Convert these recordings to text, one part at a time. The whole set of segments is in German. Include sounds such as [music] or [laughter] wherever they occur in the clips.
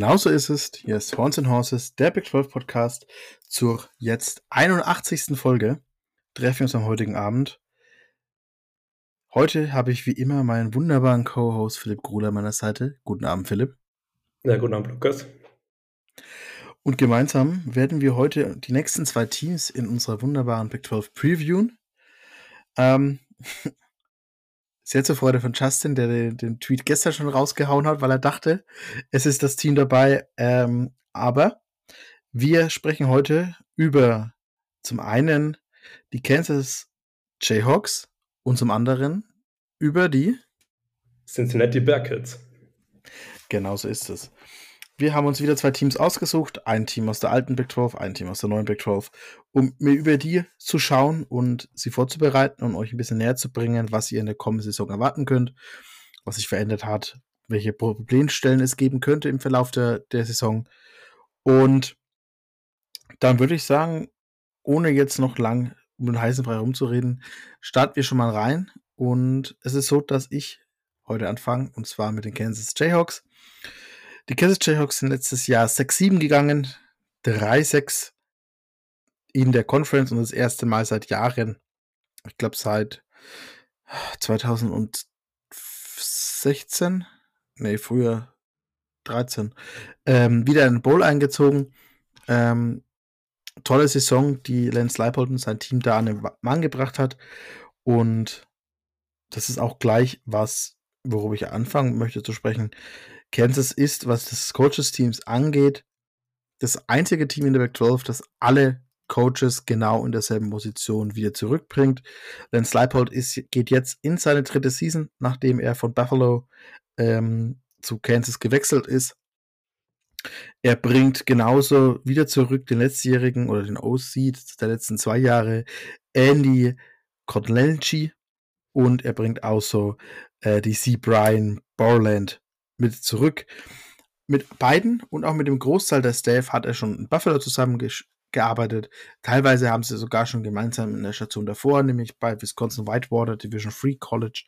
Genauso ist es. Hier ist Horns and Horses, der Big 12 Podcast zur jetzt 81. Folge. Treffen wir uns am heutigen Abend. Heute habe ich wie immer meinen wunderbaren Co-Host Philipp Gruler an meiner Seite. Guten Abend, Philipp. Ja, guten Abend, Lukas. Und gemeinsam werden wir heute die nächsten zwei Teams in unserer wunderbaren Big 12 previewen. Ähm, [laughs] sehr zur Freude von Justin, der den, den, Tweet gestern schon rausgehauen hat, weil er dachte, es ist das Team dabei. Ähm, aber wir sprechen heute über zum einen die Kansas Jayhawks und zum anderen über die Cincinnati Bearcats. Genau so ist es. Wir haben uns wieder zwei Teams ausgesucht, ein Team aus der alten Big 12, ein Team aus der neuen Big 12, um mir über die zu schauen und sie vorzubereiten und euch ein bisschen näher zu bringen, was ihr in der kommenden Saison erwarten könnt, was sich verändert hat, welche Problemstellen es geben könnte im Verlauf der, der Saison. Und dann würde ich sagen, ohne jetzt noch lang um den heißen Brei rumzureden, starten wir schon mal rein. Und es ist so, dass ich heute anfange, und zwar mit den Kansas Jayhawks. Die Kansas Jayhawks sind letztes Jahr 6-7 gegangen, 3-6 in der Conference und das erste Mal seit Jahren, ich glaube seit 2016, nee, früher 13, ähm, wieder in den Bowl eingezogen. Ähm, tolle Saison, die Lance Leipold und sein Team da an den Mann gebracht hat. Und das ist auch gleich was, worüber ich anfangen möchte zu sprechen. Kansas ist, was das Coaches-Teams angeht, das einzige Team in der Back 12, das alle Coaches genau in derselben Position wieder zurückbringt. Lance Leipold ist, geht jetzt in seine dritte Season, nachdem er von Buffalo ähm, zu Kansas gewechselt ist. Er bringt genauso wieder zurück den letztjährigen oder den OC der letzten zwei Jahre, Andy Kotlenchi. Und er bringt auch so äh, die C. Brian Borland mit zurück. Mit beiden und auch mit dem Großteil der Staff hat er schon in Buffalo zusammengearbeitet. Teilweise haben sie sogar schon gemeinsam in der Station davor, nämlich bei Wisconsin Whitewater Division Free College,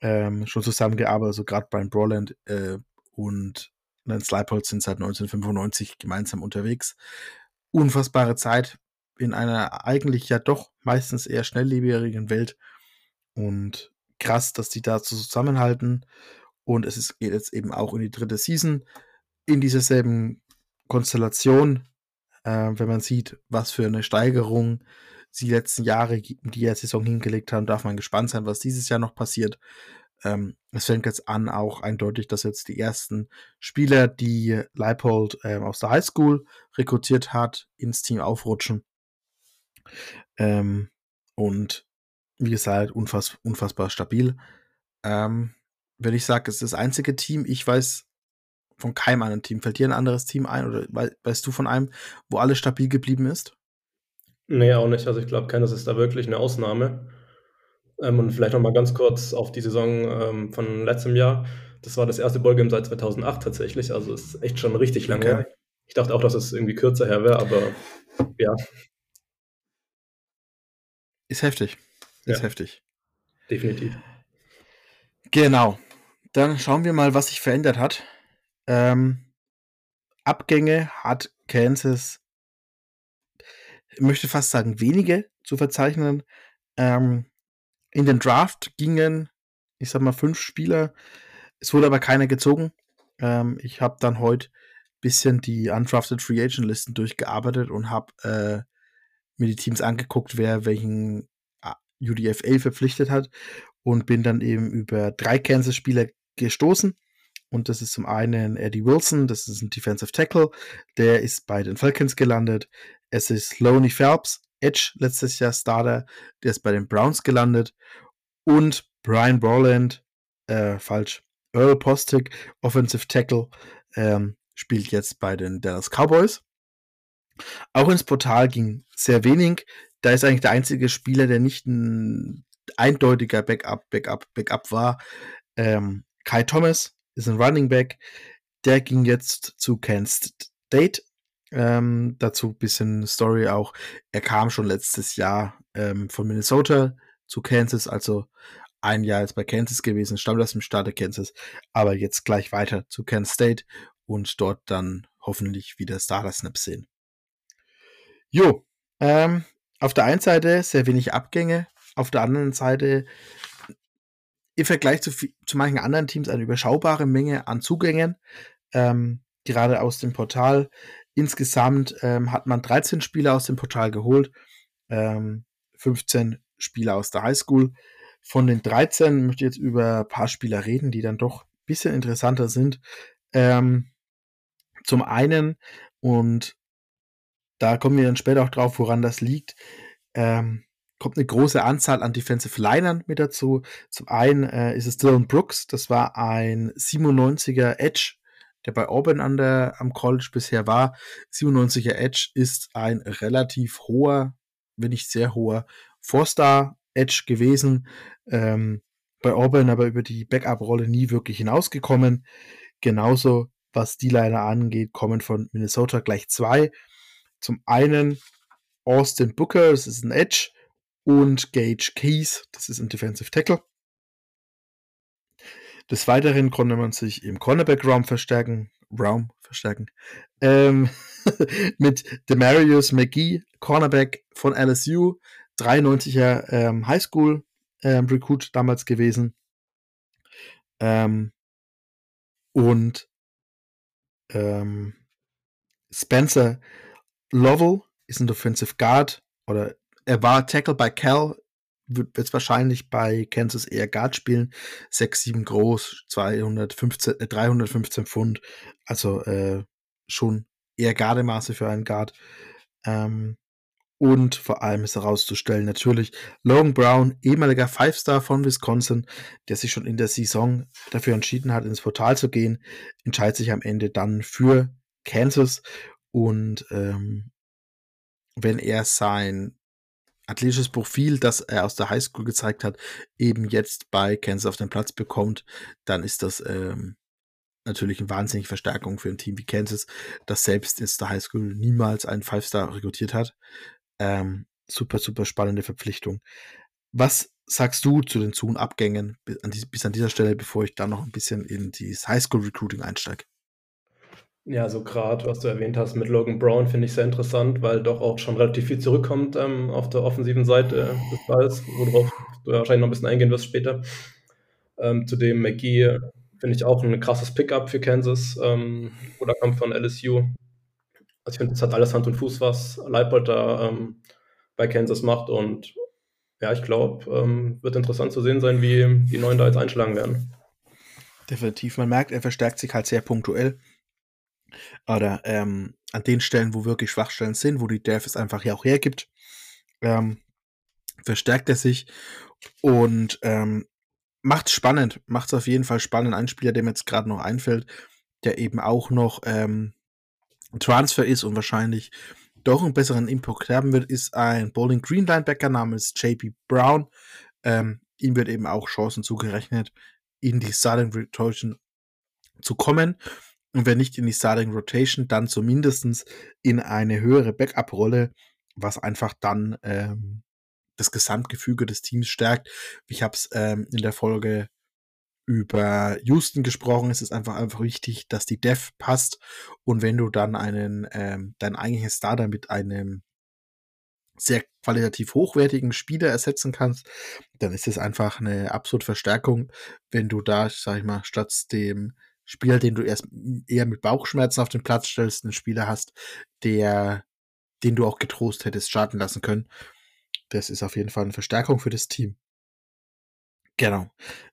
ähm, schon zusammengearbeitet. Also gerade Brian Broland äh, und Lance Leipold sind seit 1995 gemeinsam unterwegs. Unfassbare Zeit in einer eigentlich ja doch meistens eher schnelllebigen Welt. Und krass, dass die da zusammenhalten. Und es ist, geht jetzt eben auch in die dritte Season in dieser selben Konstellation. Äh, wenn man sieht, was für eine Steigerung sie die letzten Jahre die Saison hingelegt haben, darf man gespannt sein, was dieses Jahr noch passiert. Ähm, es fängt jetzt an, auch eindeutig, dass jetzt die ersten Spieler, die Leipold äh, aus der Highschool rekrutiert hat, ins Team aufrutschen. Ähm, und wie gesagt, unfass, unfassbar stabil. Ähm, wenn ich sage, es ist das einzige Team, ich weiß von keinem anderen Team. Fällt dir ein anderes Team ein oder weißt du von einem, wo alles stabil geblieben ist? Nee, auch nicht. Also ich glaube, Kansas ist da wirklich eine Ausnahme. Ähm, und vielleicht noch mal ganz kurz auf die Saison ähm, von letztem Jahr. Das war das erste Ballgame seit 2008 tatsächlich. Also ist echt schon richtig lange okay. her. Ich dachte auch, dass es irgendwie kürzer her wäre, aber ja. Ist heftig. Ist ja. heftig. Definitiv. Genau. Dann schauen wir mal, was sich verändert hat. Ähm, Abgänge hat Kansas, ich möchte fast sagen, wenige zu verzeichnen. Ähm, in den Draft gingen, ich sag mal, fünf Spieler. Es wurde aber keiner gezogen. Ähm, ich habe dann heute ein bisschen die Undrafted Free Agent Listen durchgearbeitet und habe äh, mir die Teams angeguckt, wer welchen ah, UDFA verpflichtet hat und bin dann eben über drei Kansas-Spieler gestoßen. Und das ist zum einen Eddie Wilson, das ist ein Defensive Tackle, der ist bei den Falcons gelandet. Es ist Loney Phelps, Edge, letztes Jahr Starter, der ist bei den Browns gelandet. Und Brian Borland, äh, falsch, Earl Postic, Offensive Tackle, ähm, spielt jetzt bei den Dallas Cowboys. Auch ins Portal ging sehr wenig. Da ist eigentlich der einzige Spieler, der nicht ein eindeutiger Backup, Backup, Backup war. Ähm, Kai Thomas ist ein Running Back. Der ging jetzt zu Kansas State. Ähm, dazu ein bisschen Story auch. Er kam schon letztes Jahr ähm, von Minnesota zu Kansas, also ein Jahr jetzt bei Kansas gewesen, stammt aus dem Staat Kansas, aber jetzt gleich weiter zu Kansas State und dort dann hoffentlich wieder Starter Snaps sehen. Jo, ähm, auf der einen Seite sehr wenig Abgänge, auf der anderen Seite im Vergleich zu, zu manchen anderen Teams eine überschaubare Menge an Zugängen, ähm, gerade aus dem Portal. Insgesamt ähm, hat man 13 Spieler aus dem Portal geholt, ähm, 15 Spieler aus der Highschool. Von den 13 möchte ich jetzt über ein paar Spieler reden, die dann doch ein bisschen interessanter sind. Ähm, zum einen, und da kommen wir dann später auch drauf, woran das liegt, ähm, kommt eine große Anzahl an Defensive Linern mit dazu. Zum einen äh, ist es Dylan Brooks, das war ein 97er Edge, der bei Auburn an der, am College bisher war. 97er Edge ist ein relativ hoher, wenn nicht sehr hoher Four-Star Edge gewesen. Ähm, bei Auburn aber über die Backup-Rolle nie wirklich hinausgekommen. Genauso, was die Liner angeht, kommen von Minnesota gleich zwei. Zum einen Austin Booker, das ist ein Edge, und Gage Keys, das ist ein Defensive Tackle. Des Weiteren konnte man sich im Cornerback-Raum verstärken, Raum verstärken, ähm, [laughs] mit Demarius McGee, Cornerback von LSU, 93er ähm, Highschool ähm, Recruit damals gewesen. Ähm, und ähm, Spencer Lovell ist ein Defensive Guard oder er war Tackle bei Cal, wird jetzt wahrscheinlich bei Kansas eher Guard spielen. 6'7 groß, 215, äh, 315 Pfund. Also äh, schon eher Gardemaße für einen Guard. Ähm, und vor allem ist herauszustellen natürlich Logan Brown, ehemaliger Five-Star von Wisconsin, der sich schon in der Saison dafür entschieden hat, ins Portal zu gehen, entscheidet sich am Ende dann für Kansas. Und ähm, wenn er sein athletisches Profil, das er aus der Highschool gezeigt hat, eben jetzt bei Kansas auf den Platz bekommt, dann ist das ähm, natürlich eine wahnsinnige Verstärkung für ein Team wie Kansas, das selbst jetzt der Highschool niemals einen Five-Star rekrutiert hat. Ähm, super, super spannende Verpflichtung. Was sagst du zu den Zu- Abgängen bis an dieser Stelle, bevor ich dann noch ein bisschen in dieses Highschool-Recruiting einsteige? Ja, so gerade, was du erwähnt hast mit Logan Brown, finde ich sehr interessant, weil doch auch schon relativ viel zurückkommt ähm, auf der offensiven Seite des Balls, worauf du wahrscheinlich noch ein bisschen eingehen wirst später. Ähm, zudem McGee finde ich auch ein krasses Pickup für Kansas, ähm, oder kommt von LSU. Also ich finde, das hat alles Hand und Fuß, was Leipold da ähm, bei Kansas macht und ja, ich glaube, ähm, wird interessant zu sehen sein, wie die Neuen da jetzt einschlagen werden. Definitiv, man merkt, er verstärkt sich halt sehr punktuell oder ähm, an den Stellen, wo wirklich Schwachstellen sind, wo die Dev es einfach ja auch hergibt, ähm, verstärkt er sich und ähm, macht es spannend, macht es auf jeden Fall spannend. Ein Spieler, der mir jetzt gerade noch einfällt, der eben auch noch ähm, Transfer ist und wahrscheinlich doch einen besseren Impact haben wird, ist ein Bowling Green Linebacker namens JP Brown. Ähm, ihm wird eben auch Chancen zugerechnet, in die Starting Rotation zu kommen. Und wenn nicht in die Starting Rotation, dann zumindest in eine höhere Backup-Rolle, was einfach dann ähm, das Gesamtgefüge des Teams stärkt. Ich habe es ähm, in der Folge über Houston gesprochen. Es ist einfach einfach wichtig, dass die Dev passt. Und wenn du dann einen, ähm, dein eigentliches Starter mit einem sehr qualitativ hochwertigen Spieler ersetzen kannst, dann ist es einfach eine absolute Verstärkung, wenn du da, sag ich mal, statt dem Spieler, den du erst eher mit Bauchschmerzen auf den Platz stellst, einen Spieler hast, der, den du auch getrost hättest starten lassen können. Das ist auf jeden Fall eine Verstärkung für das Team. Genau.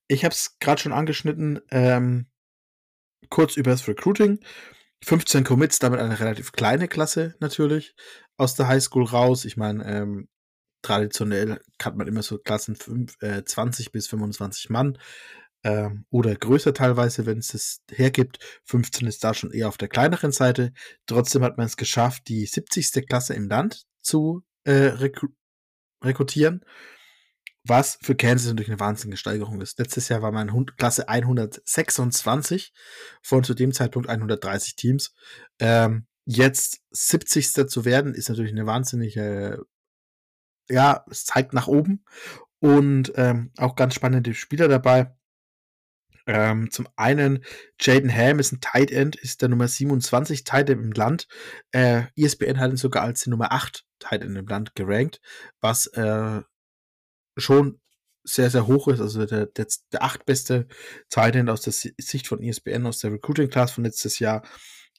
Ich habe es gerade schon angeschnitten. Ähm, kurz über das Recruiting. 15 Commits, damit eine relativ kleine Klasse natürlich aus der Highschool raus. Ich meine, ähm, traditionell hat man immer so Klassen 5, äh, 20 bis 25 Mann ähm, oder größer teilweise, wenn es es hergibt. 15 ist da schon eher auf der kleineren Seite. Trotzdem hat man es geschafft, die 70. Klasse im Land zu äh, rekru rekrutieren, was für Kansas natürlich eine wahnsinnige Steigerung ist. Letztes Jahr war man Klasse 126 von zu dem Zeitpunkt 130 Teams. Ähm, jetzt 70. zu werden, ist natürlich eine wahnsinnige ja, es zeigt nach oben. und ähm, auch ganz spannende Spieler dabei. Ähm, zum einen, Jaden Ham ist ein Tight End, ist der Nummer 27 Tight End im Land. Äh, ESPN hat ihn sogar als die Nummer 8 Tight End im Land gerankt, was äh, schon sehr, sehr hoch ist. Also der, der, der achtbeste Tight End aus der Sicht von ESPN, aus der Recruiting Class von letztes Jahr.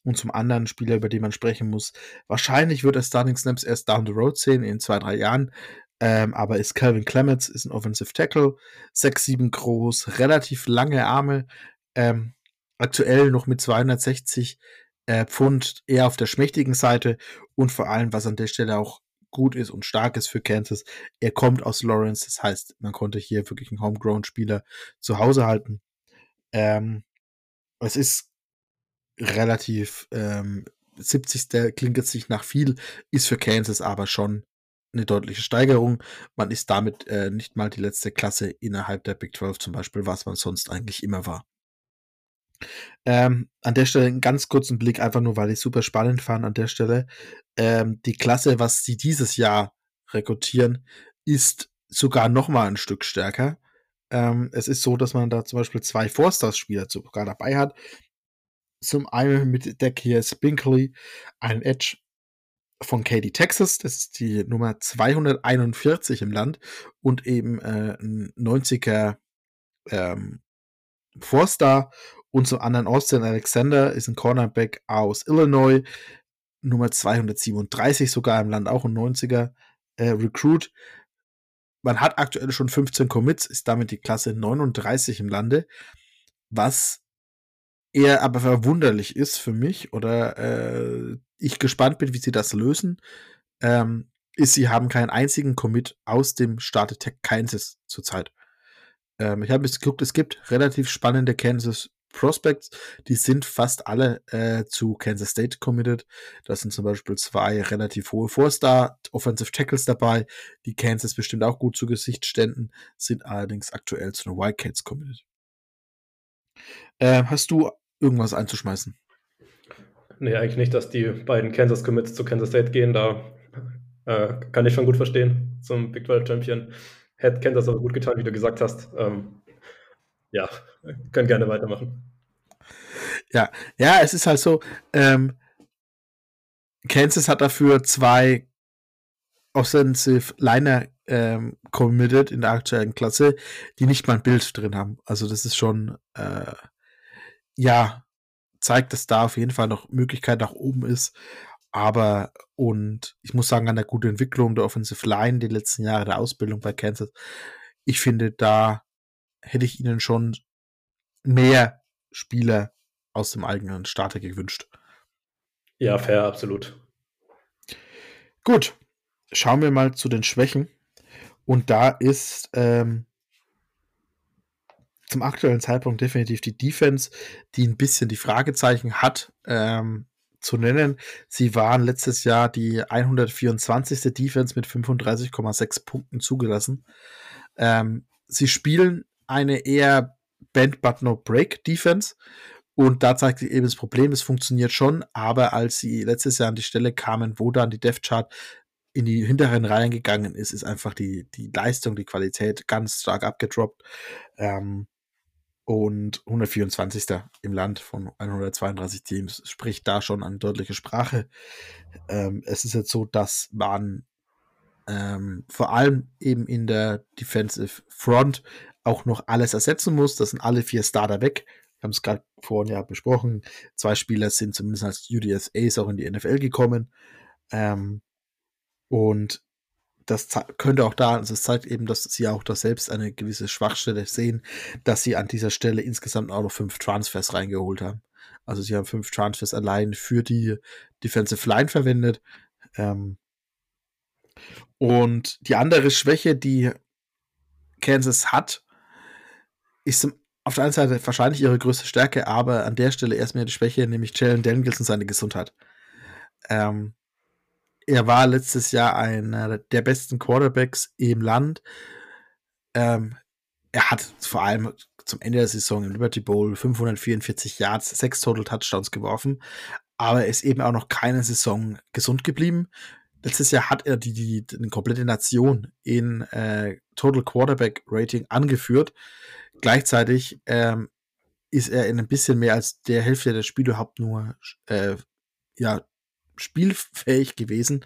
Und zum anderen Spieler, über den man sprechen muss. Wahrscheinlich wird er Starting Snaps erst down the road sehen, in zwei, drei Jahren. Ähm, aber ist Calvin Clements, ist ein Offensive Tackle, 6'7 groß, relativ lange Arme, ähm, aktuell noch mit 260 äh, Pfund eher auf der schmächtigen Seite und vor allem, was an der Stelle auch gut ist und stark ist für Kansas, er kommt aus Lawrence, das heißt, man konnte hier wirklich einen Homegrown-Spieler zu Hause halten. Ähm, es ist relativ ähm, 70. klingt jetzt nicht nach viel, ist für Kansas aber schon eine deutliche Steigerung. Man ist damit äh, nicht mal die letzte Klasse innerhalb der Big 12 zum Beispiel, was man sonst eigentlich immer war. Ähm, an der Stelle einen ganz kurzen Blick, einfach nur, weil ich super spannend fand an der Stelle. Ähm, die Klasse, was sie dieses Jahr rekrutieren, ist sogar noch mal ein Stück stärker. Ähm, es ist so, dass man da zum Beispiel zwei Four-Stars-Spieler sogar dabei hat. Zum einen mit Deck hier Spinkley, ein Edge von Katy, Texas. Das ist die Nummer 241 im Land und eben äh, ein 90er ähm, Four-Star. Und zum anderen Austin Alexander ist ein Cornerback aus Illinois, Nummer 237 sogar im Land, auch ein 90er äh, Recruit. Man hat aktuell schon 15 Commits, ist damit die Klasse 39 im Lande, was eher aber verwunderlich ist für mich oder äh, ich gespannt bin, wie sie das lösen, ähm, ist, sie haben keinen einzigen Commit aus dem Staat Tech Kansas zurzeit. Ähm, ich habe jetzt geguckt, es gibt relativ spannende Kansas Prospects, die sind fast alle äh, zu Kansas State committed. Das sind zum Beispiel zwei relativ hohe Four-Star Offensive Tackles dabei, die Kansas bestimmt auch gut zu Gesicht ständen, sind allerdings aktuell zu den Wildcats committed. Äh, hast du irgendwas einzuschmeißen? Nee, eigentlich nicht, dass die beiden Kansas Commits zu Kansas State gehen. Da äh, kann ich schon gut verstehen zum Big 12 Champion. Hätte Kansas aber gut getan, wie du gesagt hast. Ähm, ja, können gerne weitermachen. Ja, ja, es ist halt so, ähm, Kansas hat dafür zwei Offensive Liner ähm, committed in der aktuellen Klasse, die nicht mal ein Bild drin haben. Also das ist schon, äh, ja, zeigt, dass da auf jeden Fall noch Möglichkeit nach oben ist. Aber, und ich muss sagen, an der guten Entwicklung der Offensive Line, die letzten Jahre der Ausbildung bei Kansas, ich finde, da hätte ich ihnen schon mehr Spieler aus dem eigenen Starter gewünscht. Ja, fair, absolut. Gut, schauen wir mal zu den Schwächen. Und da ist ähm, zum aktuellen Zeitpunkt definitiv die Defense, die ein bisschen die Fragezeichen hat, ähm, zu nennen. Sie waren letztes Jahr die 124. Defense mit 35,6 Punkten zugelassen. Ähm, sie spielen eine eher Bend but no Break Defense. Und da zeigt sich eben das Problem, es funktioniert schon, aber als sie letztes Jahr an die Stelle kamen, wo dann die Death Chart in die hinteren Reihen gegangen ist, ist einfach die, die Leistung, die Qualität ganz stark abgedroppt. Ähm, und 124. im Land von 132 Teams spricht da schon eine deutliche Sprache. Ähm, es ist jetzt so, dass man ähm, vor allem eben in der Defensive Front auch noch alles ersetzen muss. Das sind alle vier Starter weg. Wir haben es gerade vorhin ja besprochen. Zwei Spieler sind zumindest als UDSAs auch in die NFL gekommen. Ähm, und das könnte auch da, also es zeigt eben, dass sie auch da selbst eine gewisse Schwachstelle sehen, dass sie an dieser Stelle insgesamt auch noch fünf Transfers reingeholt haben. Also sie haben fünf Transfers allein für die Defensive Line verwendet. Ähm und die andere Schwäche, die Kansas hat, ist auf der einen Seite wahrscheinlich ihre größte Stärke, aber an der Stelle erstmal die Schwäche, nämlich Jalen Daniels und seine Gesundheit. Ähm, er war letztes Jahr einer der besten Quarterbacks im Land. Ähm, er hat vor allem zum Ende der Saison im Liberty Bowl 544 Yards, sechs Total Touchdowns geworfen, aber er ist eben auch noch keine Saison gesund geblieben. letztes Jahr hat er die, die, die komplette Nation in äh, Total Quarterback Rating angeführt. Gleichzeitig ähm, ist er in ein bisschen mehr als der Hälfte der Spiele überhaupt nur äh, ja, spielfähig gewesen.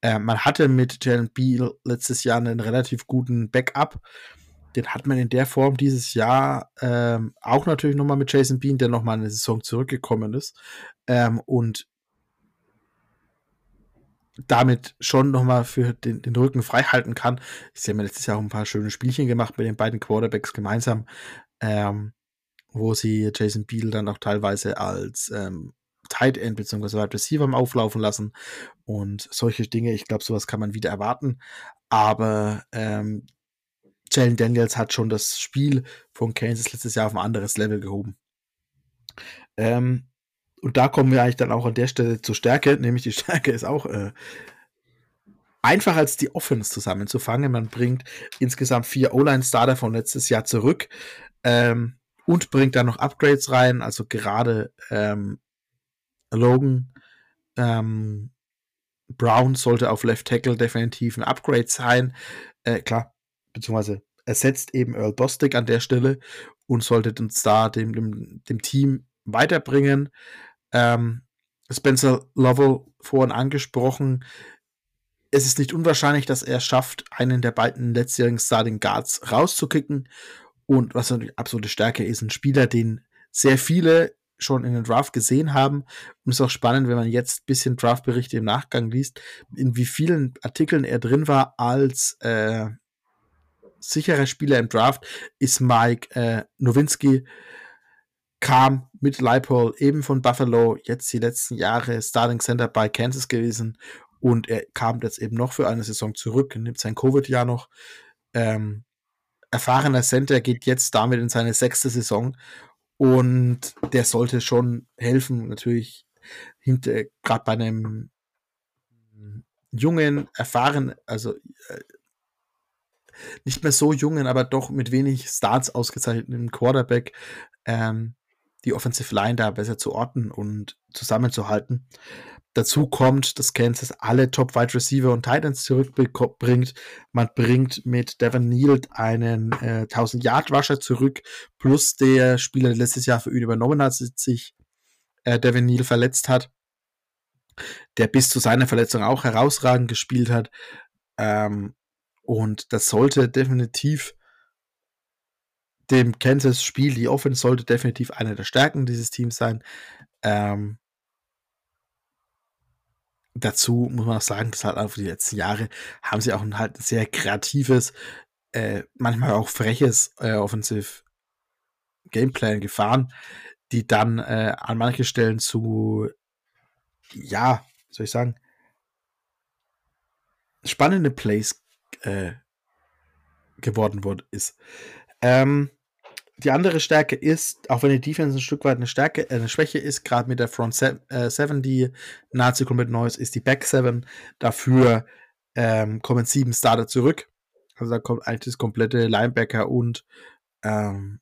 Äh, man hatte mit Jalen Beal letztes Jahr einen relativ guten Backup. Den hat man in der Form dieses Jahr ähm, auch natürlich nochmal mit Jason Bean, der nochmal eine Saison zurückgekommen ist. Ähm, und damit schon nochmal für den, den Rücken frei halten kann. Ich habe mir letztes Jahr auch ein paar schöne Spielchen gemacht mit den beiden Quarterbacks gemeinsam, ähm, wo sie Jason Beal dann auch teilweise als ähm, Tight End bzw. Wide Receiver auflaufen lassen und solche Dinge. Ich glaube, sowas kann man wieder erwarten. Aber ähm, Jalen Daniels hat schon das Spiel von Kansas letztes Jahr auf ein anderes Level gehoben. Ähm, und da kommen wir eigentlich dann auch an der Stelle zur Stärke, nämlich die Stärke ist auch äh, einfach als die Offense zusammenzufangen. Man bringt insgesamt vier O-Line-Starter von letztes Jahr zurück ähm, und bringt dann noch Upgrades rein, also gerade ähm, Logan ähm, Brown sollte auf Left Tackle definitiv ein Upgrade sein. Äh, klar, beziehungsweise ersetzt eben Earl Bostic an der Stelle und sollte uns da dem, dem, dem Team weiterbringen. Ähm, Spencer Lovell vorhin angesprochen. Es ist nicht unwahrscheinlich, dass er schafft, einen der beiden letztjährigen Starting Guards rauszukicken. Und was natürlich absolute Stärke ist, ein Spieler, den sehr viele schon in den Draft gesehen haben. Und es ist auch spannend, wenn man jetzt ein bisschen Draftberichte im Nachgang liest, in wie vielen Artikeln er drin war als äh, sicherer Spieler im Draft, ist Mike äh, Nowinski, kam mit Leipold eben von Buffalo, jetzt die letzten Jahre Starting Center bei Kansas gewesen und er kam jetzt eben noch für eine Saison zurück, nimmt sein Covid-Jahr noch. Ähm, erfahrener Center geht jetzt damit in seine sechste Saison und der sollte schon helfen, natürlich hinter, gerade bei einem jungen, erfahren, also äh, nicht mehr so jungen, aber doch mit wenig Starts ausgezeichneten Quarterback, ähm, die Offensive Line da besser zu orten und zusammenzuhalten. Dazu kommt, dass Kansas alle Top Wide Receiver und Titans zurückbringt. Man bringt mit Devin Neal einen äh, 1000 Yard Rusher zurück, plus der Spieler, der letztes Jahr für ihn übernommen hat, sich äh, Devin Neal verletzt hat, der bis zu seiner Verletzung auch herausragend gespielt hat. Ähm, und das sollte definitiv dem Kansas-Spiel, die Offense sollte definitiv eine der Stärken dieses Teams sein. Ähm, dazu muss man auch sagen, dass halt auch die letzten Jahre haben sie auch ein halt sehr kreatives, äh, manchmal auch freches äh, Offensive Gameplan gefahren, die dann äh, an manchen Stellen zu, ja, soll ich sagen, spannende Plays äh, geworden wurde, ist. Ähm, die andere Stärke ist, auch wenn die Defense ein Stück weit eine Stärke, äh, eine Schwäche ist, gerade mit der Front 7, äh, die nahezu komplett neu ist, ist die Back 7. Dafür ähm, kommen sieben Starter zurück. Also da kommt eigentlich das komplette Linebacker und ähm,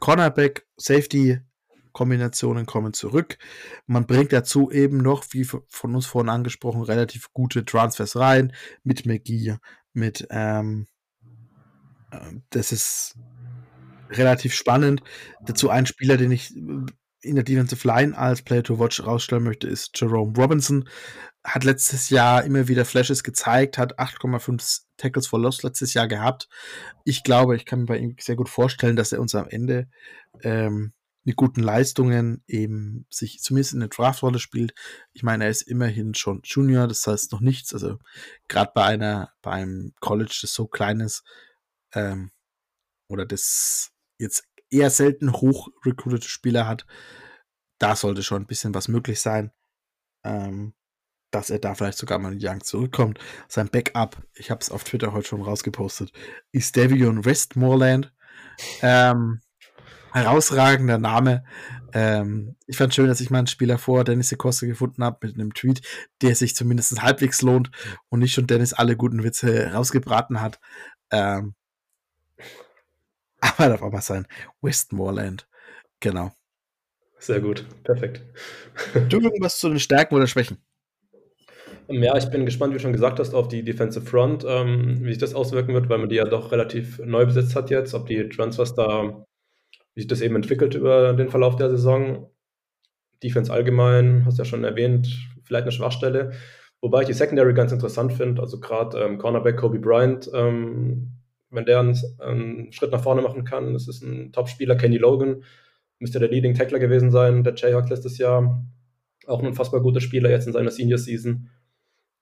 Cornerback, Safety Kombinationen kommen zurück. Man bringt dazu eben noch, wie von uns vorhin angesprochen, relativ gute Transfers rein mit McGee, mit ähm, äh, das ist relativ spannend. Dazu ein Spieler, den ich äh, in der Defensive Line als Player to Watch rausstellen möchte, ist Jerome Robinson. Hat letztes Jahr immer wieder Flashes gezeigt, hat 8,5 Tackles for Loss letztes Jahr gehabt. Ich glaube, ich kann mir bei ihm sehr gut vorstellen, dass er uns am Ende ähm, mit guten Leistungen eben sich zumindest in der Draftrolle spielt. Ich meine, er ist immerhin schon Junior, das heißt noch nichts. Also gerade bei einer, beim College, das so klein ist, ähm, oder das jetzt eher selten hoch recruited Spieler hat, da sollte schon ein bisschen was möglich sein, ähm, dass er da vielleicht sogar mal in Young zurückkommt. Sein Backup, ich habe es auf Twitter heute schon rausgepostet, ist Davion Westmoreland. Ähm, herausragender Name. Ähm, ich fand schön, dass ich mal einen Spieler vor Dennis Secosta gefunden habe mit einem Tweet, der sich zumindest halbwegs lohnt und nicht schon Dennis alle guten Witze rausgebraten hat. Ähm, aber darf auch mal sein. Westmoreland. Genau. Sehr gut. Perfekt. Du irgendwas zu den Stärken oder Schwächen? Ähm, ja, ich bin gespannt, wie du schon gesagt hast, auf die Defensive Front, ähm, wie sich das auswirken wird, weil man die ja doch relativ neu besetzt hat jetzt, ob die Transfers da, wie sich das eben entwickelt über den Verlauf der Saison. Defense allgemein, hast du ja schon erwähnt, vielleicht eine Schwachstelle. Wobei ich die Secondary ganz interessant finde, also gerade ähm, Cornerback Kobe Bryant, ähm, wenn der einen, einen, Schritt nach vorne machen kann, das ist ein Top-Spieler, Kenny Logan, müsste der Leading Tackler gewesen sein, der Jayhawk letztes Jahr. Auch ein unfassbar guter Spieler jetzt in seiner Senior-Season.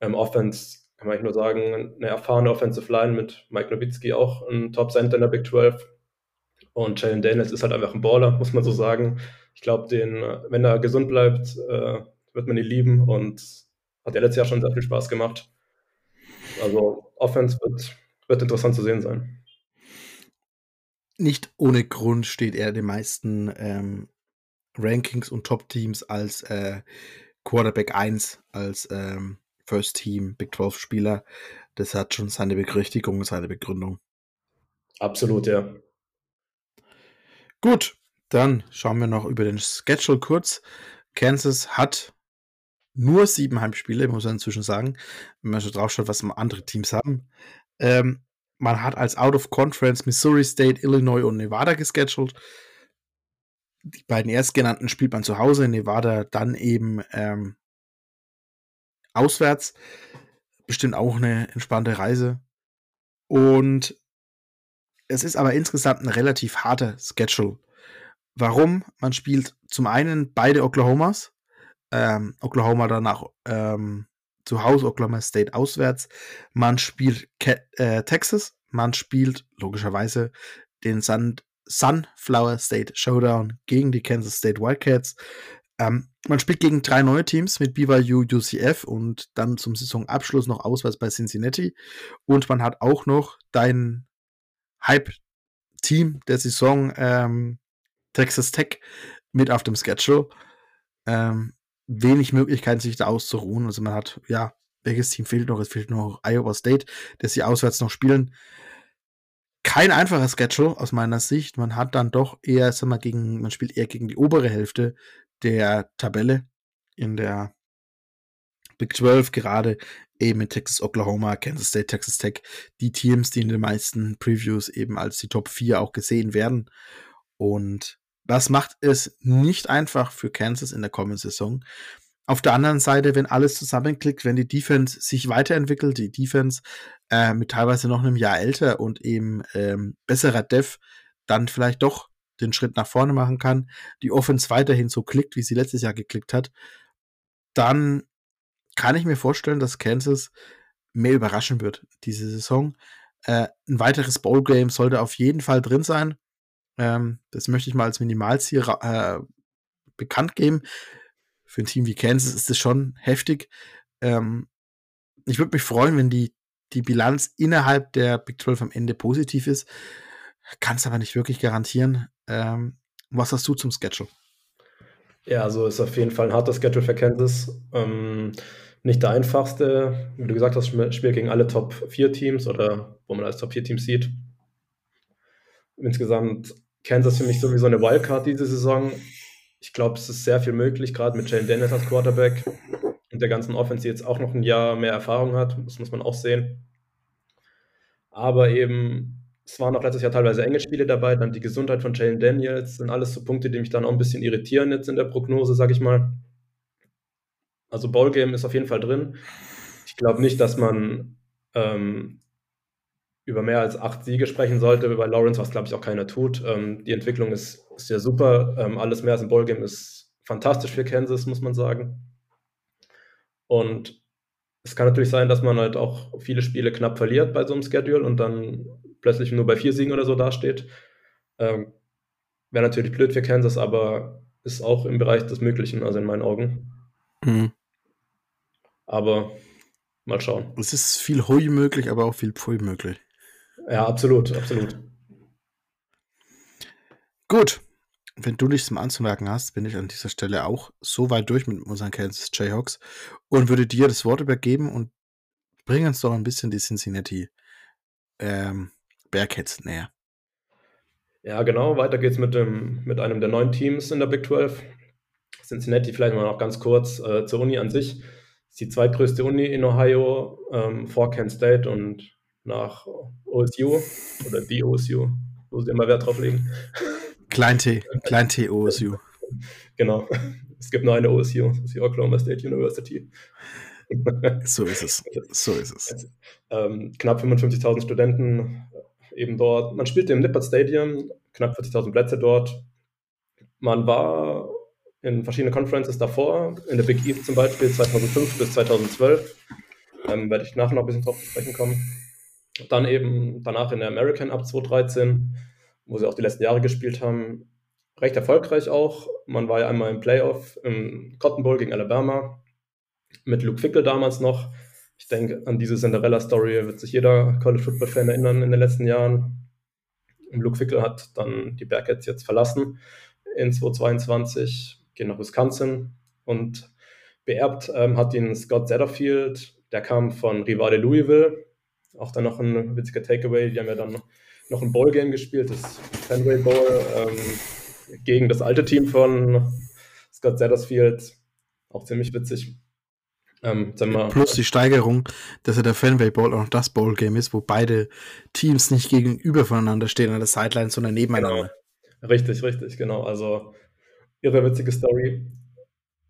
Ähm, Offense kann man nur sagen, eine erfahrene Offensive Line mit Mike Nowitzki, auch ein Top-Center in der Big 12. Und Jalen Daniels ist halt einfach ein Baller, muss man so sagen. Ich glaube, den, wenn er gesund bleibt, äh, wird man ihn lieben und hat ja letztes Jahr schon sehr viel Spaß gemacht. Also Offense wird, wird interessant zu sehen sein. Nicht ohne Grund steht er den meisten ähm, Rankings und Top-Teams als äh, Quarterback 1, als ähm, First Team Big 12 Spieler. Das hat schon seine Berechtigung seine Begründung. Absolut, ja. Gut, dann schauen wir noch über den Schedule kurz. Kansas hat nur sieben Heimspiele, muss man inzwischen sagen. Wenn man schon drauf schaut, was andere Teams haben. Ähm, man hat als Out of Conference Missouri State, Illinois und Nevada gescheduled. Die beiden erstgenannten spielt man zu Hause, in Nevada dann eben ähm, auswärts. Bestimmt auch eine entspannte Reise. Und es ist aber insgesamt ein relativ harter Schedule. Warum? Man spielt zum einen beide Oklahomas. Ähm, Oklahoma danach ähm, zu Hause, Oklahoma State auswärts. Man spielt Ke äh, Texas. Man spielt logischerweise den Sun Sunflower State Showdown gegen die Kansas State Wildcats. Ähm, man spielt gegen drei neue Teams mit BYU, UCF und dann zum Saisonabschluss noch auswärts bei Cincinnati. Und man hat auch noch dein Hype-Team der Saison ähm, Texas Tech mit auf dem Schedule. Ähm, wenig Möglichkeiten, sich da auszuruhen. Also man hat, ja, welches Team fehlt noch? Es fehlt noch Iowa State, dass sie auswärts noch spielen. Kein einfacher Schedule aus meiner Sicht. Man hat dann doch eher, sag mal, gegen, man spielt eher gegen die obere Hälfte der Tabelle in der Big 12 gerade eben mit Texas, Oklahoma, Kansas State, Texas Tech, die Teams, die in den meisten Previews eben als die Top 4 auch gesehen werden. Und das macht es nicht einfach für Kansas in der kommenden Saison. Auf der anderen Seite, wenn alles zusammenklickt, wenn die Defense sich weiterentwickelt, die Defense äh, mit teilweise noch einem Jahr älter und eben ähm, besserer Dev, dann vielleicht doch den Schritt nach vorne machen kann, die Offense weiterhin so klickt, wie sie letztes Jahr geklickt hat, dann kann ich mir vorstellen, dass Kansas mehr überraschen wird diese Saison. Äh, ein weiteres Bowl-Game sollte auf jeden Fall drin sein. Ähm, das möchte ich mal als Minimalziel äh, bekannt geben. Für ein Team wie Kansas ist das schon heftig. Ähm, ich würde mich freuen, wenn die, die Bilanz innerhalb der Big 12 am Ende positiv ist. Kann es aber nicht wirklich garantieren. Ähm, was hast du zum Schedule? Ja, also ist auf jeden Fall ein harter Schedule für Kansas. Ähm, nicht der einfachste. Wie du gesagt hast, Spiel gegen alle Top 4 Teams oder wo man als Top 4 Teams sieht. Insgesamt Kansas für mich sowieso eine Wildcard diese Saison. Ich glaube, es ist sehr viel möglich, gerade mit Jalen Dennis als Quarterback und der ganzen Offense, die jetzt auch noch ein Jahr mehr Erfahrung hat. Das muss man auch sehen. Aber eben, es waren auch letztes Jahr teilweise enge Spiele dabei. Dann die Gesundheit von Jalen Daniels sind alles so Punkte, die mich dann auch ein bisschen irritieren jetzt in der Prognose, sag ich mal. Also Ballgame ist auf jeden Fall drin. Ich glaube nicht, dass man ähm, über mehr als acht Siege sprechen sollte bei Lawrence, was glaube ich auch keiner tut. Ähm, die Entwicklung ist, ist ja super. Ähm, alles mehr als ein Ballgame ist fantastisch für Kansas, muss man sagen. Und es kann natürlich sein, dass man halt auch viele Spiele knapp verliert bei so einem Schedule und dann plötzlich nur bei vier Siegen oder so dasteht. Ähm, Wäre natürlich blöd für Kansas, aber ist auch im Bereich des Möglichen, also in meinen Augen. Mhm. Aber mal schauen. Es ist viel Hui möglich, aber auch viel Pfui möglich. Ja, absolut, absolut. Gut. Wenn du nichts mehr anzumerken hast, bin ich an dieser Stelle auch so weit durch mit unseren Kansas Jayhawks und würde dir das Wort übergeben und bring uns doch ein bisschen die Cincinnati ähm, Bearcats näher. Ja, genau. Weiter geht's mit, dem, mit einem der neuen Teams in der Big 12. Cincinnati, vielleicht mal noch ganz kurz äh, zur Uni an sich. Ist die zweitgrößte Uni in Ohio ähm, vor Kent State und nach OSU oder die OSU, wo sie immer Wert drauf legen. Klein-T, [laughs] Klein-T OSU. Genau. Es gibt nur eine OSU, das ist die Oklahoma State University. So ist es. So ist es. Ähm, knapp 55.000 Studenten eben dort. Man spielte im Nippert Stadium, knapp 40.000 Plätze dort. Man war in verschiedenen Conferences davor, in der Big East zum Beispiel 2005 bis 2012. Ähm, werde ich nachher noch ein bisschen drauf zu sprechen kommen. Dann eben danach in der American ab 2013, wo sie auch die letzten Jahre gespielt haben. Recht erfolgreich auch. Man war ja einmal im Playoff im Cotton Bowl gegen Alabama mit Luke Fickel damals noch. Ich denke, an diese Cinderella-Story wird sich jeder College Football-Fan erinnern in den letzten Jahren. Luke Fickel hat dann die Bearcats jetzt verlassen in 2022, geht nach Wisconsin und beerbt ähm, hat ihn Scott Satterfield, der kam von Rivale Louisville. Auch dann noch ein witziger Takeaway, die haben ja dann noch ein Bowl-Game gespielt, das Fenway Bowl, ähm, gegen das alte Team von Scott Satterfield. Auch ziemlich witzig. Ähm, Plus die Steigerung, dass ja der Fenway Bowl auch noch das Bowl-Game ist, wo beide Teams nicht gegenüber voneinander stehen an der Sideline, sondern nebeneinander. Genau. Richtig, richtig, genau. Also irre witzige Story.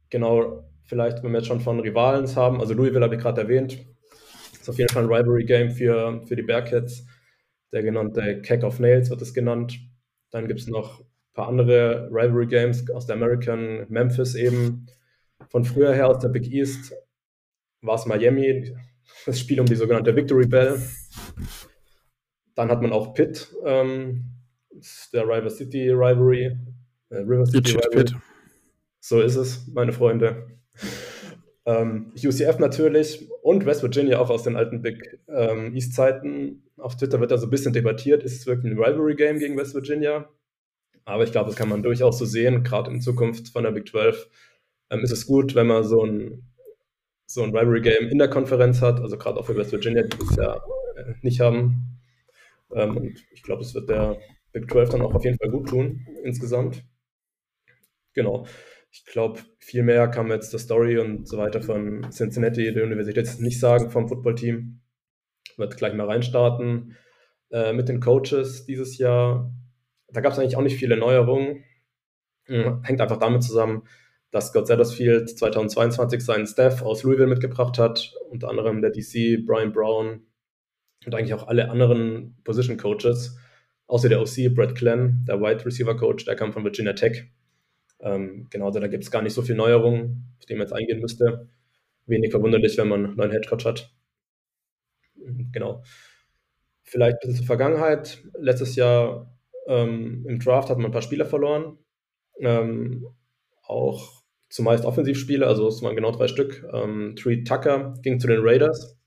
Genau, vielleicht, wenn wir jetzt schon von Rivalen haben, also Louisville habe ich gerade erwähnt, ist auf jeden Fall ein Rivalry-Game für, für die Bearcats. Der genannte Cack of Nails wird es genannt. Dann gibt es noch ein paar andere Rivalry-Games aus der American, Memphis eben. Von früher her aus der Big East war es Miami, das Spiel um die sogenannte Victory Bell. Dann hat man auch Pitt, ähm, der River City Rivalry. Äh, River City Rivalry. So ist es, meine Freunde. Ähm, UCF natürlich und West Virginia auch aus den alten Big ähm, East-Zeiten. Auf Twitter wird da so ein bisschen debattiert, ist es wirklich ein Rivalry-Game gegen West Virginia? Aber ich glaube, das kann man durchaus so sehen, gerade in Zukunft von der Big 12. Ähm, ist es gut, wenn man so ein so ein Rivalry-Game in der Konferenz hat, also gerade auch für West Virginia, die das ja äh, nicht haben. Ähm, und ich glaube, es wird der Big 12 dann auch auf jeden Fall gut tun, insgesamt. Genau. Ich glaube, viel mehr kann man jetzt der Story und so weiter von Cincinnati, der Universität, nicht sagen vom Footballteam. Wird gleich mal reinstarten. Äh, mit den Coaches dieses Jahr, da gab es eigentlich auch nicht viele Neuerungen. Mhm. Hängt einfach damit zusammen, dass Scott Satterfield 2022 seinen Staff aus Louisville mitgebracht hat, unter anderem der DC, Brian Brown und eigentlich auch alle anderen Position Coaches, außer der OC, Brad Glenn, der Wide Receiver Coach, der kam von Virginia Tech. Ähm, genau, da gibt es gar nicht so viel Neuerungen, auf die man jetzt eingehen müsste. Wenig verwunderlich, wenn man einen neuen Headcoach hat. Genau. Vielleicht ein bisschen zur Vergangenheit. Letztes Jahr ähm, im Draft hat man ein paar Spieler verloren. Ähm, auch zumeist Offensivspiele, also es waren genau drei Stück. Ähm, Tree Tucker ging zu den Raiders,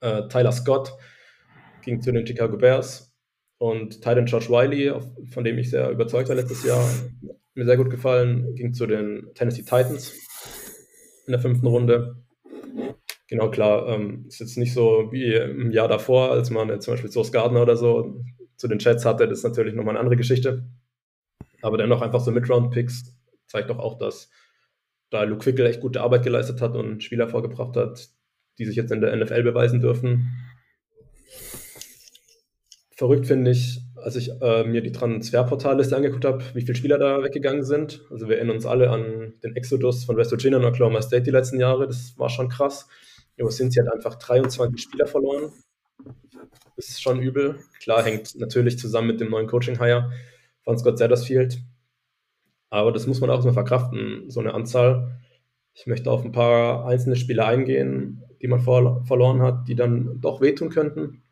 äh, Tyler Scott ging zu den Chicago Bears und Titan George Wiley, von dem ich sehr überzeugt war letztes Jahr, mir sehr gut gefallen, ging zu den Tennessee Titans in der fünften Runde. Genau, klar, ähm, ist jetzt nicht so wie im Jahr davor, als man jetzt zum Beispiel Source Gardner oder so zu den Chats hatte, das ist natürlich nochmal eine andere Geschichte. Aber dennoch einfach so Mid-Round-Picks zeigt doch auch, dass da Luke Fickel echt gute Arbeit geleistet hat und Spieler vorgebracht hat, die sich jetzt in der NFL beweisen dürfen. Verrückt finde ich, als ich äh, mir die Transferportalliste angeguckt habe, wie viele Spieler da weggegangen sind. Also wir erinnern uns alle an den Exodus von West Virginia und Oklahoma State die letzten Jahre. Das war schon krass. Aber sind sie hat einfach 23 Spieler verloren. Das ist schon übel. Klar, hängt natürlich zusammen mit dem neuen Coaching-Hire von Scott Sattersfield. Aber das muss man auch erstmal verkraften, so eine Anzahl. Ich möchte auf ein paar einzelne Spiele eingehen, die man verloren hat, die dann doch wehtun könnten.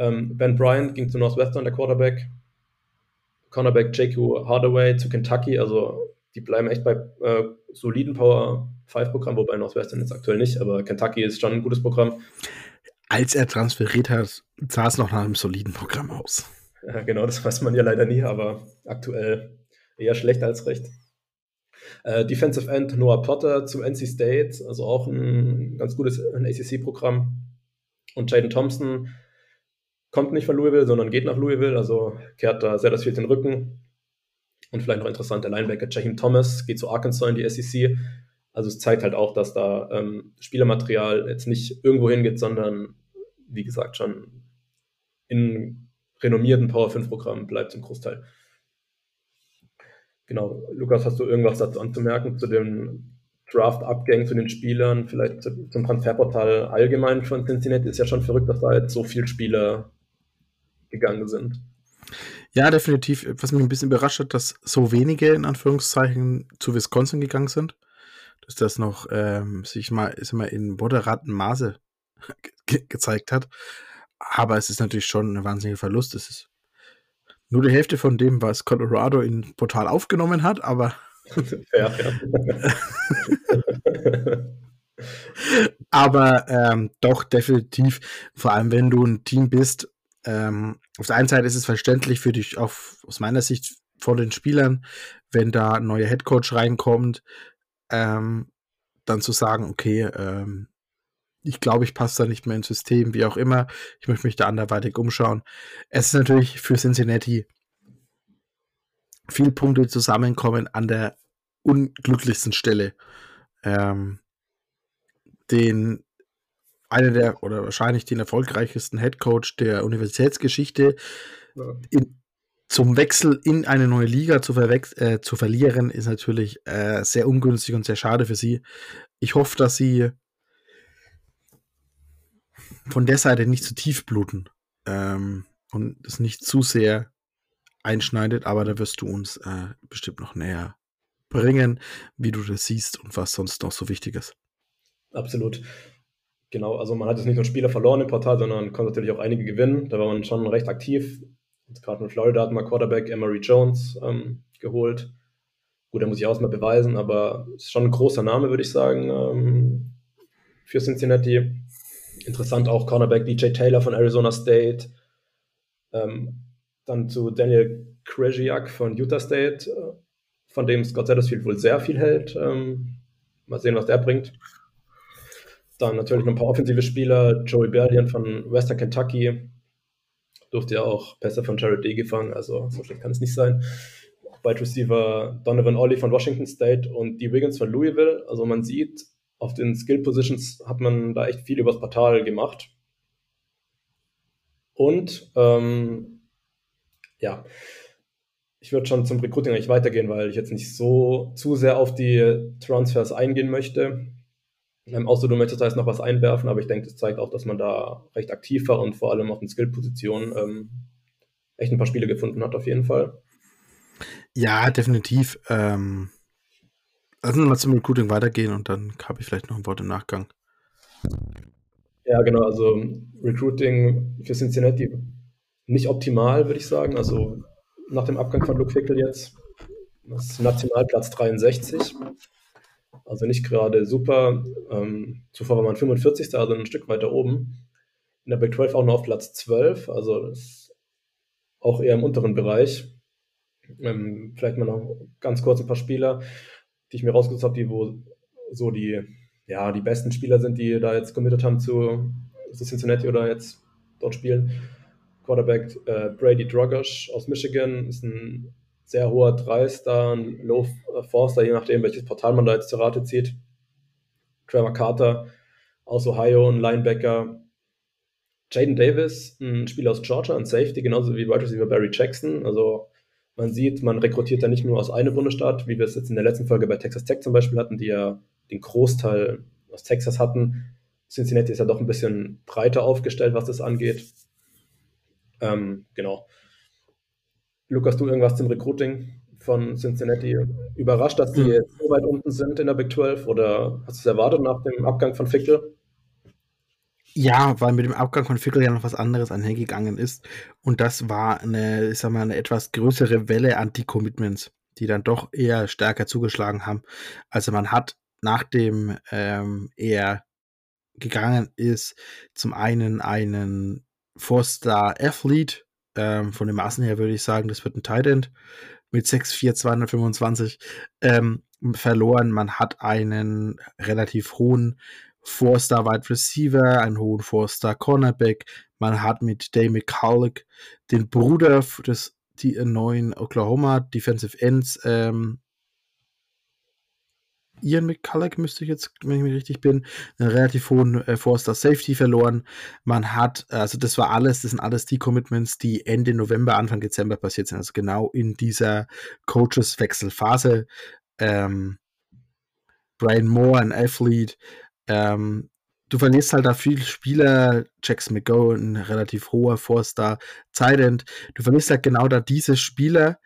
Ähm, ben Bryant ging zu Northwestern, der Quarterback. Cornerback J.Q. Hardaway zu Kentucky, also die bleiben echt bei äh, soliden Power 5 Programm, wobei Northwestern jetzt aktuell nicht, aber Kentucky ist schon ein gutes Programm. Als er transferiert hat, sah es noch nach einem soliden Programm aus. Ja, genau, das weiß man ja leider nie, aber aktuell eher schlecht als recht. Äh, Defensive End Noah Potter zu NC State, also auch ein ganz gutes ACC-Programm. Und Jaden Thompson kommt nicht von Louisville, sondern geht nach Louisville, also kehrt da sehr das viel den Rücken. Und vielleicht noch interessant, der Linebacker Jaheim Thomas geht zu Arkansas in die SEC. Also es zeigt halt auch, dass da ähm, Spielermaterial jetzt nicht irgendwo hingeht, sondern wie gesagt schon in renommierten Power 5 Programmen bleibt zum Großteil. Genau, Lukas, hast du irgendwas dazu anzumerken zu den Draft-Abgängen, zu den Spielern, vielleicht zum Transferportal allgemein von Cincinnati? Ist ja schon verrückt, dass da jetzt so viele Spieler gegangen sind. Ja, definitiv. Was mich ein bisschen überrascht hat, dass so wenige in Anführungszeichen zu Wisconsin gegangen sind. Dass das noch ähm, sich mal, ist mal in moderatem Maße [laughs] ge gezeigt hat. Aber es ist natürlich schon ein wahnsinniger Verlust. Es ist nur die Hälfte von dem, was Colorado in Portal aufgenommen hat, aber. [laughs] Ja, ja. [laughs] aber ähm, doch definitiv, vor allem wenn du ein Team bist, ähm, auf der einen Seite ist es verständlich für dich, auch aus meiner Sicht von den Spielern, wenn da ein neuer Headcoach reinkommt, ähm, dann zu sagen, okay, ähm, ich glaube, ich passe da nicht mehr ins System, wie auch immer. Ich möchte mich da anderweitig umschauen. Es ist natürlich für Cincinnati viele Punkte zusammenkommen an der unglücklichsten Stelle. Ähm, den einer der oder wahrscheinlich den erfolgreichsten Head Coach der Universitätsgeschichte ja. in, zum Wechsel in eine neue Liga zu, äh, zu verlieren, ist natürlich äh, sehr ungünstig und sehr schade für sie. Ich hoffe, dass sie von der Seite nicht zu tief bluten ähm, und es nicht zu sehr einschneidet, aber da wirst du uns äh, bestimmt noch näher bringen, wie du das siehst und was sonst noch so wichtig ist. Absolut. Genau, also man hat jetzt nicht nur Spieler verloren im Portal, sondern konnte natürlich auch einige gewinnen. Da war man schon recht aktiv. Gerade in Florida hat man Quarterback Emery Jones ähm, geholt. Gut, da muss ich auch mal beweisen, aber ist schon ein großer Name, würde ich sagen, ähm, für Cincinnati. Interessant auch Cornerback DJ Taylor von Arizona State. Ähm, dann zu Daniel Krejciak von Utah State, äh, von dem Scott Satterfield wohl sehr viel hält. Ähm, mal sehen, was der bringt. Dann natürlich noch ein paar offensive Spieler. Joey Berlin von Western Kentucky. Durfte ja auch besser von Jared D gefangen, also so schlecht kann es nicht sein. Wide Receiver Donovan Ollie von Washington State und die Wiggins von Louisville. Also man sieht, auf den Skill Positions hat man da echt viel übers Portal gemacht. Und ähm, ja, ich würde schon zum Recruiting eigentlich weitergehen, weil ich jetzt nicht so zu sehr auf die Transfers eingehen möchte. Ähm, außer du möchtest da jetzt noch was einwerfen, aber ich denke, das zeigt auch, dass man da recht aktiv war und vor allem auf den Skill-Positionen ähm, echt ein paar Spiele gefunden hat, auf jeden Fall. Ja, definitiv. Ähm, lass uns mal zum Recruiting weitergehen und dann habe ich vielleicht noch ein Wort im Nachgang. Ja, genau, also Recruiting für Cincinnati nicht optimal, würde ich sagen. Also nach dem Abgang von Luke Fickel jetzt. Das ist Nationalplatz 63. Also nicht gerade super. Ähm, zuvor war man 45. also ein Stück weiter oben. In der Big 12 auch nur auf Platz 12, also auch eher im unteren Bereich. Ähm, vielleicht mal noch ganz kurz ein paar Spieler, die ich mir rausgesucht habe, die wo so die, ja, die besten Spieler sind, die da jetzt committed haben zu, zu Cincinnati oder jetzt dort spielen. Quarterback äh, Brady Drogosh aus Michigan ist ein sehr hoher Dreister, ein Low Forster, je nachdem, welches Portal man da jetzt zur Rate zieht. Trevor Carter aus Ohio, ein Linebacker. Jaden Davis, ein Spieler aus Georgia, ein Safety, genauso wie Wide Receiver Barry Jackson. Also man sieht, man rekrutiert da nicht nur aus einem Bundesstaat, wie wir es jetzt in der letzten Folge bei Texas Tech zum Beispiel hatten, die ja den Großteil aus Texas hatten. Cincinnati ist ja doch ein bisschen breiter aufgestellt, was das angeht. Ähm, genau. Lukas, du irgendwas zum Recruiting von Cincinnati überrascht, dass die mhm. so weit unten sind in der Big 12 oder hast du es erwartet nach dem Abgang von Fickel? Ja, weil mit dem Abgang von Fickel ja noch was anderes einhergegangen ist. Und das war eine, ich sag mal, eine etwas größere Welle an Decommitments, die dann doch eher stärker zugeschlagen haben. Also man hat nachdem ähm, er gegangen ist, zum einen einen Four-Star-Athlete ähm, von den Maßen her würde ich sagen, das wird ein Tight End mit 6'4, 225 ähm, verloren. Man hat einen relativ hohen Four-Star Wide Receiver, einen hohen Four-Star Cornerback. Man hat mit Dave McCulloch den Bruder des die neuen Oklahoma Defensive Ends ähm, Ian McCulloch müsste ich jetzt, wenn ich mich richtig bin, einen relativ hohen äh, Forster Safety verloren. Man hat, also das war alles, das sind alles die Commitments, die Ende November, Anfang Dezember passiert sind, also genau in dieser Coaches-Wechselphase. Ähm, Brian Moore, ein Athlete, ähm, du verlierst halt da viele Spieler, Jackson ein relativ hoher Forster, Tident, du verlierst halt genau da diese Spieler,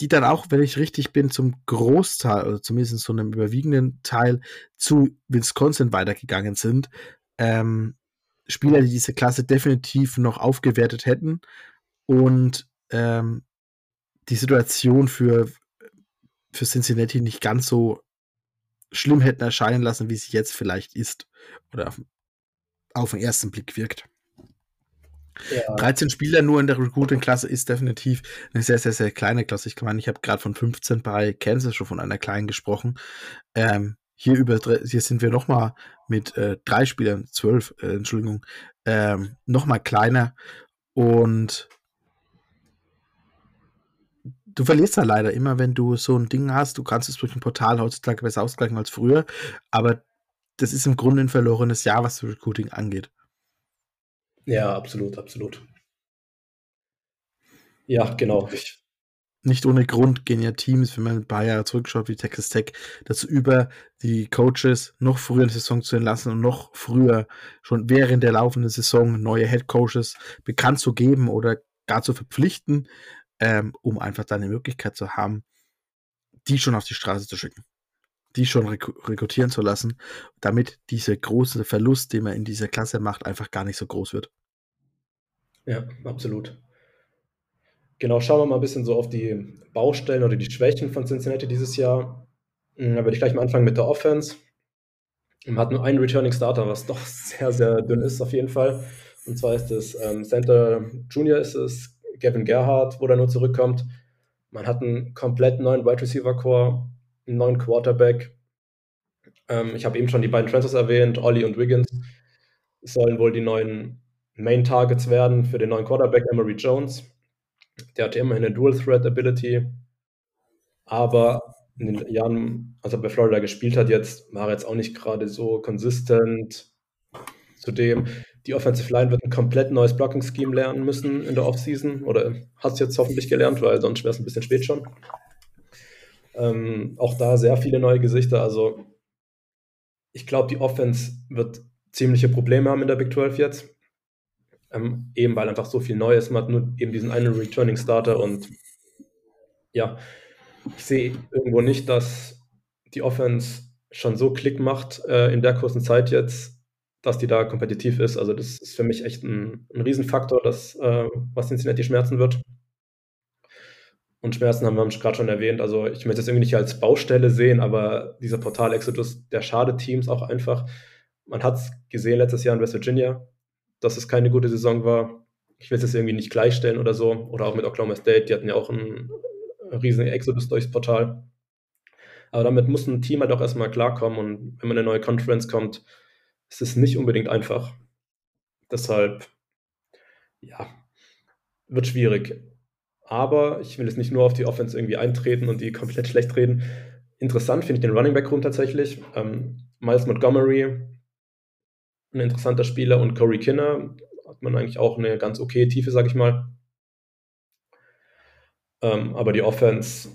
die dann auch, wenn ich richtig bin, zum Großteil oder zumindest zu einem überwiegenden Teil zu Wisconsin weitergegangen sind. Ähm, Spieler, die diese Klasse definitiv noch aufgewertet hätten und ähm, die Situation für, für Cincinnati nicht ganz so schlimm hätten erscheinen lassen, wie sie jetzt vielleicht ist oder auf, auf den ersten Blick wirkt. Ja. 13 Spieler nur in der Recruiting-Klasse ist definitiv eine sehr, sehr, sehr kleine Klasse. Ich meine, ich habe gerade von 15 bei Kansas schon von einer kleinen gesprochen. Ähm, hier, über, hier sind wir nochmal mit äh, drei Spielern, zwölf, äh, Entschuldigung, ähm, nochmal kleiner. Und du verlierst ja leider immer, wenn du so ein Ding hast. Du kannst es durch ein Portal heutzutage besser ausgleichen als früher. Aber das ist im Grunde ein verlorenes Jahr, was Recruiting angeht. Ja, absolut, absolut. Ja, genau. Ich nicht ohne Grund gehen ja Teams, wenn man ein paar Jahre zurückschaut, wie Texas Tech, dazu über, die Coaches noch früher in die Saison zu entlassen und noch früher, schon während der laufenden Saison, neue Head Coaches bekannt zu geben oder gar zu verpflichten, ähm, um einfach da eine Möglichkeit zu haben, die schon auf die Straße zu schicken, die schon rekrutieren zu lassen, damit dieser große Verlust, den man in dieser Klasse macht, einfach gar nicht so groß wird. Ja, absolut. Genau, schauen wir mal ein bisschen so auf die Baustellen oder die Schwächen von Cincinnati dieses Jahr. Hm, da würde ich gleich mal anfangen mit der Offense. Man hat nur einen Returning Starter, was doch [laughs] sehr, sehr dünn ist auf jeden Fall. Und zwar ist es ähm, Center Junior ist es, Gavin Gerhardt, wo er nur zurückkommt. Man hat einen komplett neuen Wide Receiver Core, einen neuen Quarterback. Ähm, ich habe eben schon die beiden Transfers erwähnt, Ollie und Wiggins sollen wohl die neuen Main Targets werden für den neuen Quarterback Emery Jones. Der hatte immerhin eine Dual Threat Ability, aber in den Jahren, als er bei Florida gespielt hat, jetzt war er jetzt auch nicht gerade so konsistent. Zudem, die Offensive Line wird ein komplett neues Blocking Scheme lernen müssen in der Offseason oder hat es jetzt hoffentlich gelernt, weil sonst wäre es ein bisschen spät schon. Ähm, auch da sehr viele neue Gesichter. Also ich glaube, die Offense wird ziemliche Probleme haben in der Big 12 jetzt. Ähm, eben weil einfach so viel Neues. Man hat nur eben diesen einen Returning Starter und ja, ich sehe irgendwo nicht, dass die Offense schon so Klick macht äh, in der kurzen Zeit jetzt, dass die da kompetitiv ist. Also das ist für mich echt ein, ein Riesenfaktor, das, äh, was Cincinnati schmerzen wird. Und Schmerzen haben wir gerade schon erwähnt. Also ich möchte es irgendwie nicht als Baustelle sehen, aber dieser Portal-Exodus, der schadet Teams auch einfach. Man hat es gesehen letztes Jahr in West Virginia dass es keine gute Saison war. Ich will es jetzt irgendwie nicht gleichstellen oder so. Oder auch mit Oklahoma State, die hatten ja auch einen riesen Exodus durchs Portal. Aber damit muss ein Team halt auch erstmal klarkommen und wenn man in eine neue Conference kommt, ist es nicht unbedingt einfach. Deshalb, ja, wird schwierig. Aber ich will jetzt nicht nur auf die Offense irgendwie eintreten und die komplett schlecht reden. Interessant finde ich den Running Back Room tatsächlich. Ähm, Miles Montgomery ein interessanter Spieler und Corey Kinner hat man eigentlich auch eine ganz okay Tiefe, sag ich mal. Ähm, aber die Offense,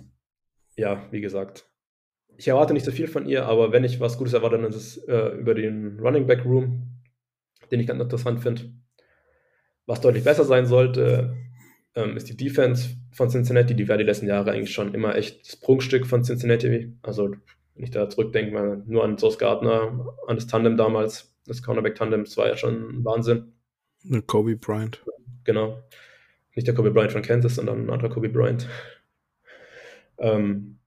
ja, wie gesagt, ich erwarte nicht so viel von ihr, aber wenn ich was Gutes erwarte, dann ist es äh, über den Running Back Room, den ich ganz interessant finde. Was deutlich besser sein sollte, ähm, ist die Defense von Cincinnati. Die war die letzten Jahre eigentlich schon immer echt das Prunkstück von Cincinnati. Also, wenn ich da zurückdenke, nur an Sauce Gardner, an das Tandem damals, das Cornerback-Tandem, das war ja schon ein Wahnsinn. Kobe Bryant. Genau. Nicht der Kobe Bryant von Kansas, sondern ein anderer Kobe Bryant. Ähm,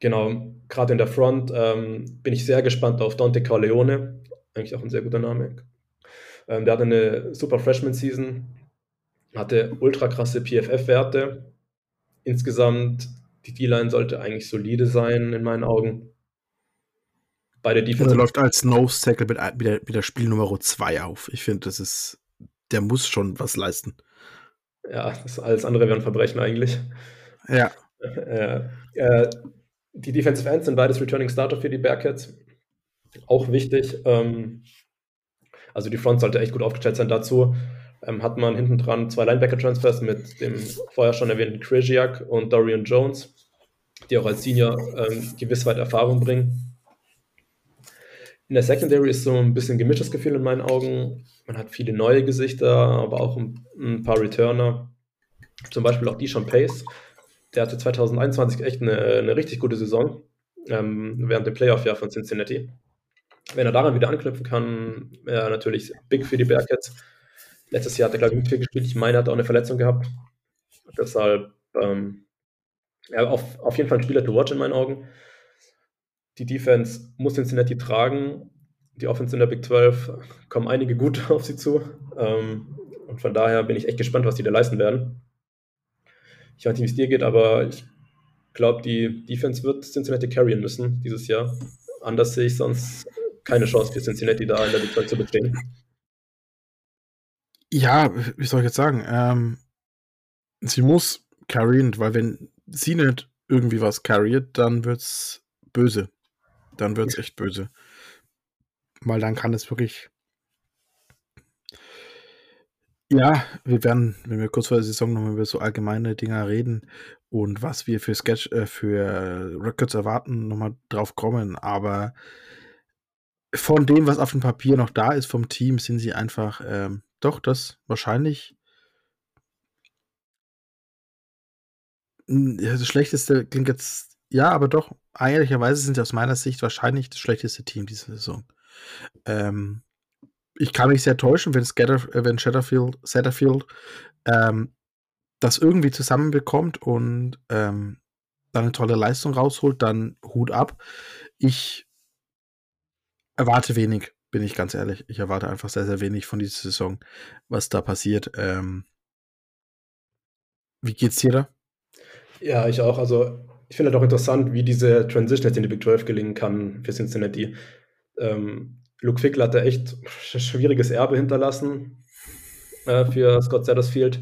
genau, gerade in der Front ähm, bin ich sehr gespannt auf Dante Corleone. Eigentlich auch ein sehr guter Name. Ähm, der hatte eine super Freshman-Season, hatte ultra krasse PFF-Werte. Insgesamt, die D-Line sollte eigentlich solide sein, in meinen Augen. Beide Defense. Er läuft als Nose Tackle mit, mit, der, mit der Spiel Nummer 2 auf. Ich finde, das ist, der muss schon was leisten. Ja, das alles andere wäre ein Verbrechen eigentlich. Ja. [laughs] Äh, äh, die Defensive Ends sind beides Returning Starter für die Bearcats. Auch wichtig. Ähm, also die Front sollte echt gut aufgestellt sein. Dazu ähm, hat man hinten dran zwei Linebacker-Transfers mit dem vorher schon erwähnten Krzyzak und Dorian Jones, die auch als Senior ähm, gewiss weit Erfahrung bringen. In der Secondary ist so ein bisschen gemischtes Gefühl in meinen Augen. Man hat viele neue Gesichter, aber auch ein, paar Returner. Zum Beispiel auch Deshaun Pace. Der hatte 2021 echt eine, eine richtig gute Saison ähm, während dem Playoff-Jahr von Cincinnati. Wenn er daran wieder anknüpfen kann, wäre er natürlich big für die Bearcats. Letztes Jahr hat er, glaube ich, mit viel gespielt. Ich meine, er hat auch eine Verletzung gehabt. Deshalb ähm, ja, auf, auf jeden Fall ein Spieler to watch in meinen Augen. Die Defense muss Cincinnati tragen. Die Offense in der Big 12 kommen einige gut [laughs] auf sie zu. Ähm, und von daher bin ich echt gespannt, was die da leisten werden. Ich weiß nicht, wie es dir geht, aber ich glaube, die Defense wird Cincinnati carryen müssen dieses Jahr. Anders sehe ich sonst keine Chance für Cincinnati da in der Big 12 zu bestehen. Ja, wie soll ich jetzt sagen? Ähm, sie muss carryen, weil wenn sie nicht irgendwie was carriert, dann wird's böse. Dann wird's echt böse. Weil dann kann es wirklich. Ja, wir werden, wenn wir kurz vor der Saison nochmal über so allgemeine Dinger reden und was wir für Sketch, äh, für Records erwarten, nochmal drauf kommen. Aber von dem, was auf dem Papier noch da ist vom Team, sind sie einfach ähm, doch das wahrscheinlich ja, das schlechteste klingt jetzt ja, aber doch ehrlicherweise sind sie aus meiner Sicht wahrscheinlich das schlechteste Team diese Saison. Ähm, ich kann mich sehr täuschen, wenn, Scatter, äh, wenn Shatterfield, Satterfield ähm, das irgendwie zusammenbekommt und ähm, dann eine tolle Leistung rausholt, dann Hut ab. Ich erwarte wenig, bin ich ganz ehrlich. Ich erwarte einfach sehr, sehr wenig von dieser Saison, was da passiert. Ähm, wie geht's dir da? Ja, ich auch. Also, ich finde halt auch interessant, wie diese Transition jetzt in die Big 12 gelingen kann für Cincinnati. Ähm, Luke Fickler hat da echt schwieriges Erbe hinterlassen äh, für Scott Satterfield.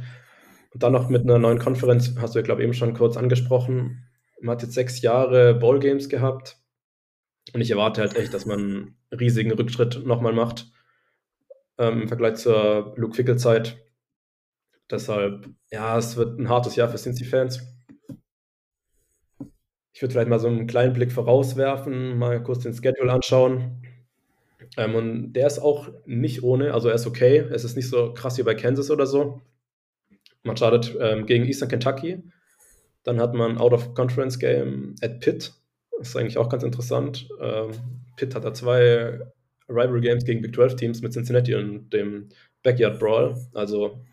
Und dann noch mit einer neuen Konferenz, hast du ja, glaube ich, eben schon kurz angesprochen. Man hat jetzt sechs Jahre Ballgames gehabt. Und ich erwarte halt echt, dass man einen riesigen Rückschritt nochmal macht ähm, im Vergleich zur Luke Fickel-Zeit. Deshalb, ja, es wird ein hartes Jahr für Cincy-Fans. Ich würde vielleicht mal so einen kleinen Blick vorauswerfen, mal kurz den Schedule anschauen. Ähm, und der ist auch nicht ohne, also er ist okay. Es ist nicht so krass wie bei Kansas oder so. Man startet ähm, gegen Eastern Kentucky. Dann hat man Out-of-Conference-Game at Pitt. Das ist eigentlich auch ganz interessant. Ähm, Pitt hat da zwei Rivalry Games gegen Big 12 Teams mit Cincinnati und dem Backyard Brawl. Also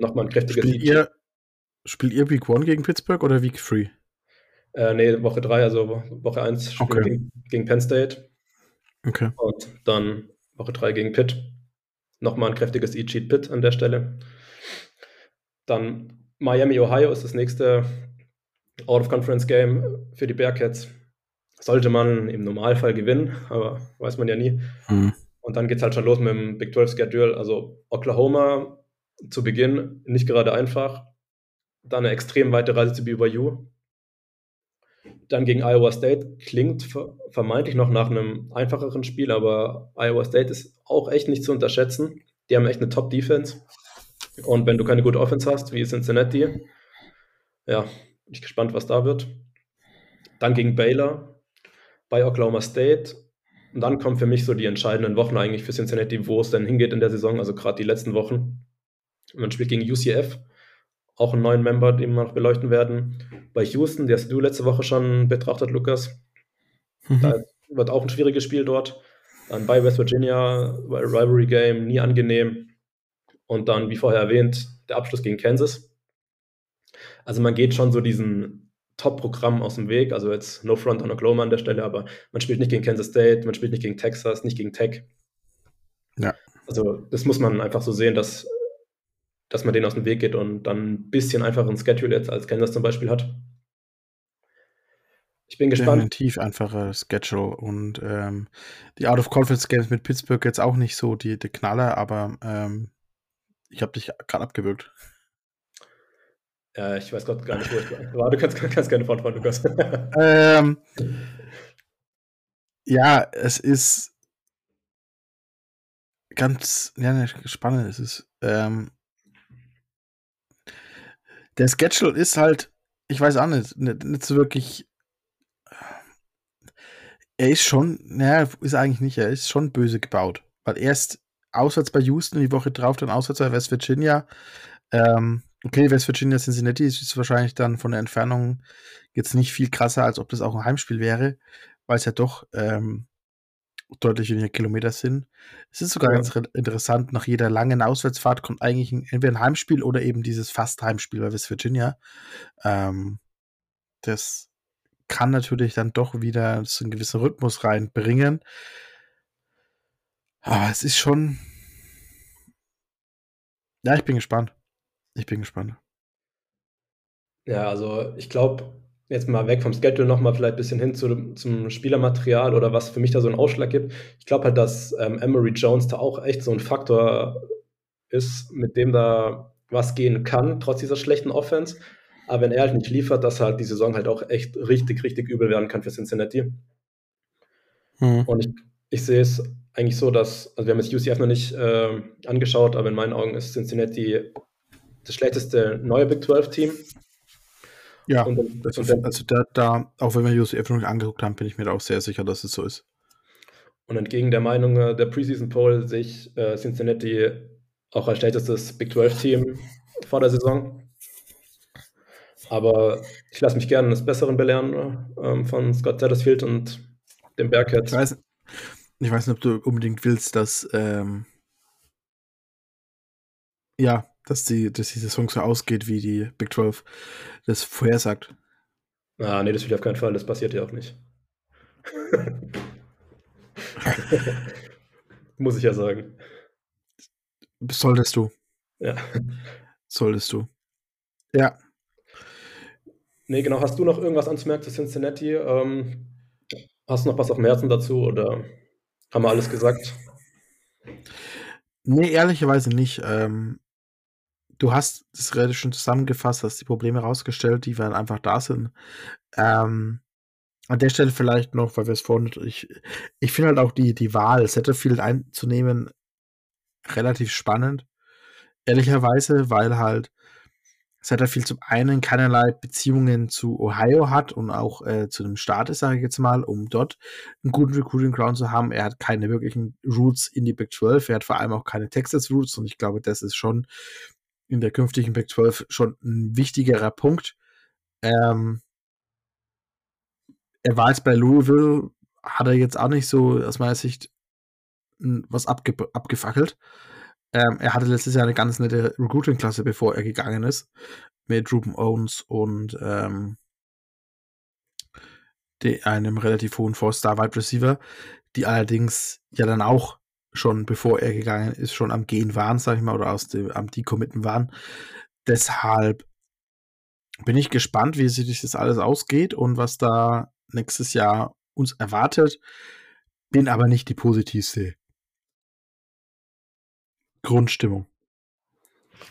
nochmal ein kräftiges Spielt ihr, spielt ihr Week 1 gegen Pittsburgh oder Week 3? Äh, nee, Woche 3, also Woche 1 spielen Okay. gegen, gegen Penn State Okay. und dann Woche 3 gegen Pitt. Nochmal ein kräftiges E-Cheat Pitt an der Stelle. Dann Miami, Ohio ist das nächste Out-of-Conference-Game für die Bearcats. Sollte man im Normalfall gewinnen, aber weiß man ja nie. Hm. Und dann geht es halt schon los mit dem Big 12 Schedule. Also Oklahoma zu Beginn nicht gerade einfach. Dann eine extrem weite Reise zu BYU. Dann gegen Iowa State klingt ver vermeintlich noch nach einem einfacheren Spiel, aber Iowa State ist auch echt nicht zu unterschätzen. Die haben echt eine Top-Defense. Und wenn du keine gute Offense hast, wie Cincinnati, ja, bin ich gespannt, was da wird. Dann gegen Baylor bei Oklahoma State. Und dann kommen für mich so die entscheidenden Wochen eigentlich für Cincinnati, wo es denn hingeht in der Saison, also gerade die letzten Wochen. Man spielt gegen UCF, auch einen neuen Member, den wir noch beleuchten werden. Bei Houston, der hast du letzte Woche schon betrachtet, Lukas. Mhm. Da wird auch ein schwieriges Spiel dort. Dann bei West Virginia, bei Rivalry Game, nie angenehm. Und dann, wie vorher erwähnt, der Abschluss gegen Kansas. Also man geht schon so diesen Top-Programm aus dem Weg. Also jetzt no front on Oklahoma an der Stelle, aber man spielt nicht gegen Kansas State, man spielt nicht gegen Texas, nicht gegen Tech. Ja. Also das muss man einfach so sehen, dass, dass man den aus dem Weg geht und dann ein bisschen einfacheren Schedule jetzt als Kansas zum Beispiel hat. Ich bin gespannt. Definitiv einfacher Schedule und ähm, die Out-of-Conference-Games mit Pittsburgh jetzt auch nicht so die, die Knaller, aber ähm, ich habe dich gerade abgewürgt. Ja, ich weiß gerade gar nicht, wo ich war. Du kannst, kannst gerne fortfahren, Lukas. [laughs] [laughs] ähm, ja, es ist ganz ja, ne, spannend. Es ist ähm, der Schedule ist halt, ich weiß auch nicht, nicht, nicht so wirklich. Er ist schon, naja, ist eigentlich nicht, er ist schon böse gebaut. Weil erst auswärts bei Houston, die Woche drauf dann auswärts bei West Virginia. Ähm, okay, West Virginia Cincinnati ist wahrscheinlich dann von der Entfernung jetzt nicht viel krasser, als ob das auch ein Heimspiel wäre, weil es ja doch ähm, deutlich weniger Kilometer sind. Es ist sogar ja. ganz interessant, nach jeder langen Auswärtsfahrt kommt eigentlich ein, entweder ein Heimspiel oder eben dieses Fast-Heimspiel bei West Virginia. Ähm, das kann natürlich dann doch wieder so einen gewissen Rhythmus reinbringen. Aber es ist schon. Ja, ich bin gespannt. Ich bin gespannt. Ja, also ich glaube, jetzt mal weg vom Schedule nochmal vielleicht ein bisschen hin zu, zum Spielermaterial oder was für mich da so einen Ausschlag gibt. Ich glaube halt, dass ähm, Emery Jones da auch echt so ein Faktor ist, mit dem da was gehen kann, trotz dieser schlechten Offense. Aber wenn er halt nicht liefert, dass halt die Saison halt auch echt richtig, richtig übel werden kann für Cincinnati. Hm. Und ich, ich sehe es eigentlich so, dass, also wir haben jetzt UCF noch nicht äh, angeschaut, aber in meinen Augen ist Cincinnati das schlechteste neue Big 12-Team. Ja, dann, das ist, also da, da, auch wenn wir UCF noch angeguckt haben, bin ich mir da auch sehr sicher, dass es so ist. Und entgegen der Meinung äh, der Preseason Poll sehe ich äh, Cincinnati auch als schlechtestes Big 12-Team [laughs] vor der Saison. Aber ich lasse mich gerne eines Besseren belehren äh, von Scott Satterfield und dem Bearcats. Ich weiß, ich weiß nicht, ob du unbedingt willst, dass ähm, ja, dass die, dass die Saison so ausgeht, wie die Big 12 das vorhersagt. Ah, nee, das will ich auf keinen Fall, das passiert ja auch nicht. [laughs] Muss ich ja sagen. Solltest du. Ja. Solltest du. Ja. Nee, genau. Hast du noch irgendwas anzumerken zu Cincinnati? Ähm, hast du noch was auf dem Herzen dazu oder haben wir alles gesagt? Nee, ehrlicherweise nicht. Ähm, du hast das relativ schon zusammengefasst, hast die Probleme rausgestellt, die dann einfach da sind. Ähm, an der Stelle vielleicht noch, weil wir es vorhin, ich, ich finde halt auch die, die Wahl, Setterfield einzunehmen, relativ spannend. Ehrlicherweise, weil halt Setterfield zum einen keinerlei Beziehungen zu Ohio hat und auch äh, zu dem Staat ist, sage ich jetzt mal, um dort einen guten Recruiting Ground zu haben. Er hat keine wirklichen Roots in die Big 12, er hat vor allem auch keine Texas Roots und ich glaube, das ist schon in der künftigen Big 12 schon ein wichtigerer Punkt. Ähm, er war jetzt bei Louisville, hat er jetzt auch nicht so aus meiner Sicht was abge abgefackelt. Ähm, er hatte letztes Jahr eine ganz nette Recruiting-Klasse, bevor er gegangen ist, mit Ruben Owens und ähm, einem relativ hohen Four-Star-Wide Receiver, die allerdings ja dann auch schon bevor er gegangen ist, schon am Gehen waren, sag ich mal, oder aus dem, am Decommitten waren. Deshalb bin ich gespannt, wie sich das alles ausgeht und was da nächstes Jahr uns erwartet. Bin aber nicht die positivste Grundstimmung,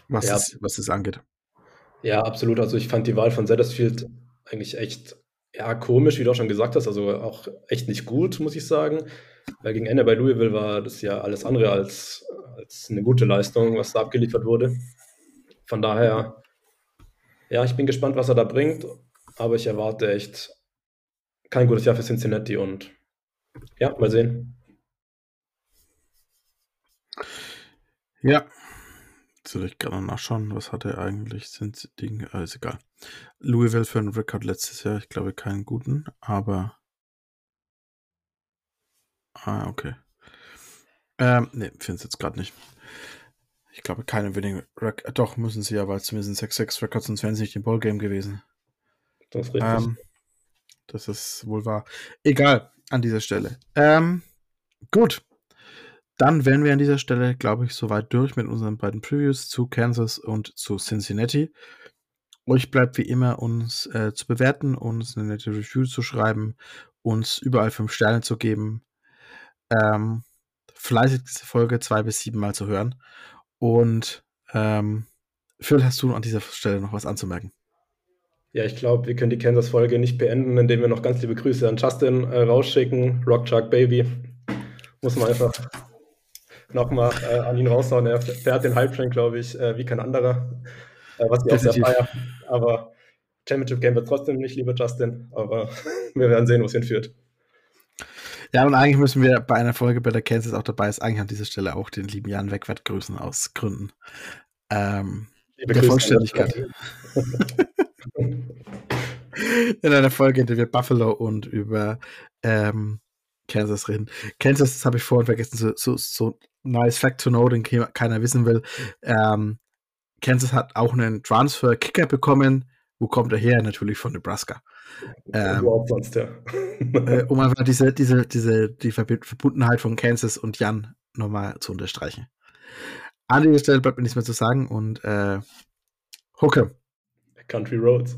was, ja. es, was es angeht. Ja, absolut. Also ich fand die Wahl von Sattersfield eigentlich echt ja, komisch, wie du auch schon gesagt hast. Also auch echt nicht gut, muss ich sagen. Weil gegen Ende bei Louisville war das ja alles andere als, als eine gute Leistung, was da abgeliefert wurde. Von daher, ja, ich bin gespannt, was er da bringt, aber ich erwarte echt kein gutes Jahr für Cincinnati und ja, mal sehen. Ja, soll ich gerade nachschauen, was hat er eigentlich? Sind Dinge, alles äh, egal. Louisville für einen Rekord letztes Jahr, ich glaube keinen guten, aber Ah, okay. Ähm, ne, finde es jetzt gerade nicht. Ich glaube, keine Winning Record. Äh, doch, müssen sie ja, weil es zumindest 6-6 Records, sonst wären sie nicht im Ballgame gewesen. Das ist richtig. Ähm, das ist wohl wahr. Egal, an dieser Stelle. Ähm, gut. Dann wären wir an dieser Stelle, glaube ich, soweit durch mit unseren beiden Previews zu Kansas und zu Cincinnati. Euch bleibt wie immer, uns äh, zu bewerten, uns eine nette Review zu schreiben, uns überall fünf Sterne zu geben ähm, fleißig diese Folge zwei bis sieben Mal zu hören. Und ähm, Phil, hast du an dieser Stelle noch was anzumerken? Ja, ich glaube, wir können die Kansas-Folge nicht beenden, indem wir noch ganz liebe Grüße an Justin äh, rausschicken. Rock Baby. Muss man einfach nochmal äh, an ihn raushauen. Er fährt den Hype-Train, glaube ich, äh, wie kein anderer. Äh, was ich auch sehr feier. Aber Championship Game wird trotzdem nicht, lieber Justin. Aber [laughs] wir werden sehen, wo es hinführt. Ja, und eigentlich müssen wir bei einer Folge, bei der Kansas auch dabei ist, eigentlich an dieser Stelle auch den lieben Jan Wegwert grüßen aus Gründen. Ähm, der Vollständigkeit. [laughs] In einer Folge, in der wir Buffalo und über ähm, Kansas reden. Kansas, das habe ich vorhin vergessen, so, so, so nice Fact to know, den keiner wissen will. Ähm, Kansas hat auch einen Transfer-Kicker bekommen. Wo kommt er her? Natürlich von Nebraska. Ähm, sonst, ja. äh, um einfach diese, diese, diese, die Verbundenheit von Kansas und Jan nochmal zu unterstreichen. An dieser Stelle bleibt mir nichts mehr zu sagen und äh, Hucke. Country Roads.